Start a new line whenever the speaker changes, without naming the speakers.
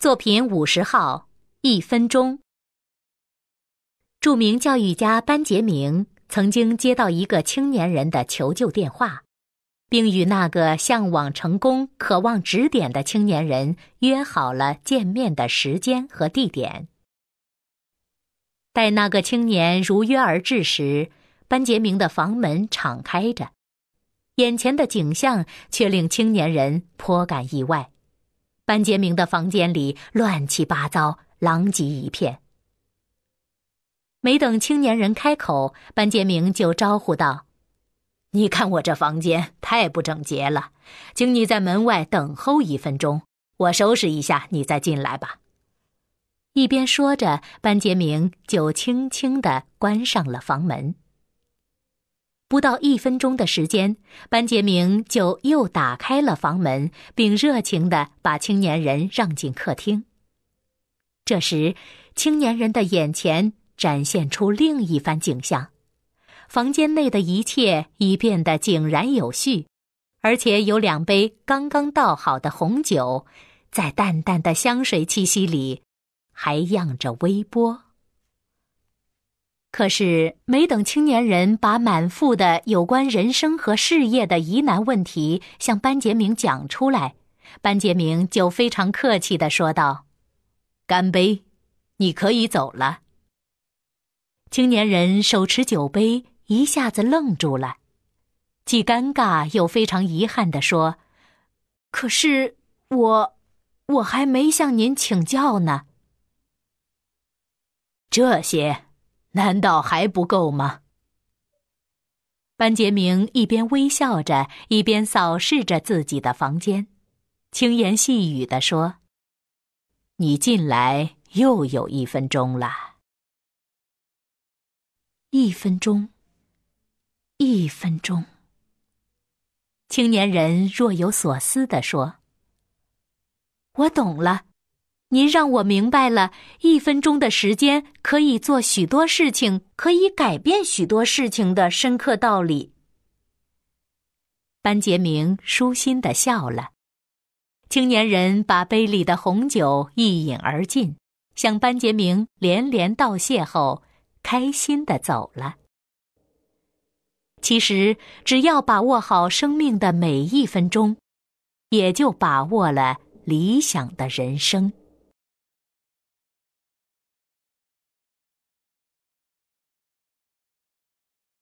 作品五十号，一分钟。著名教育家班杰明曾经接到一个青年人的求救电话，并与那个向往成功、渴望指点的青年人约好了见面的时间和地点。待那个青年如约而至时，班杰明的房门敞开着。眼前的景象却令青年人颇感意外，班杰明的房间里乱七八糟、狼藉一片。没等青年人开口，班杰明就招呼道：“你看我这房间太不整洁了，请你在门外等候一分钟，我收拾一下，你再进来吧。”一边说着，班杰明就轻轻地关上了房门。不到一分钟的时间，班杰明就又打开了房门，并热情地把青年人让进客厅。这时，青年人的眼前展现出另一番景象：房间内的一切已变得井然有序，而且有两杯刚刚倒好的红酒，在淡淡的香水气息里，还漾着微波。可是，没等青年人把满腹的有关人生和事业的疑难问题向班杰明讲出来，班杰明就非常客气的说道：“干杯，你可以走了。”青年人手持酒杯，一下子愣住了，既尴尬又非常遗憾的说：“可是我，我还没向您请教呢。”这些。难道还不够吗？班杰明一边微笑着，一边扫视着自己的房间，轻言细语地说：“你进来又有一分钟了。一分钟，一分钟。”青年人若有所思地说：“我懂了。”您让我明白了，一分钟的时间可以做许多事情，可以改变许多事情的深刻道理。班杰明舒心的笑了。青年人把杯里的红酒一饮而尽，向班杰明连连道谢后，开心的走了。其实，只要把握好生命的每一分钟，也就把握了理想的人生。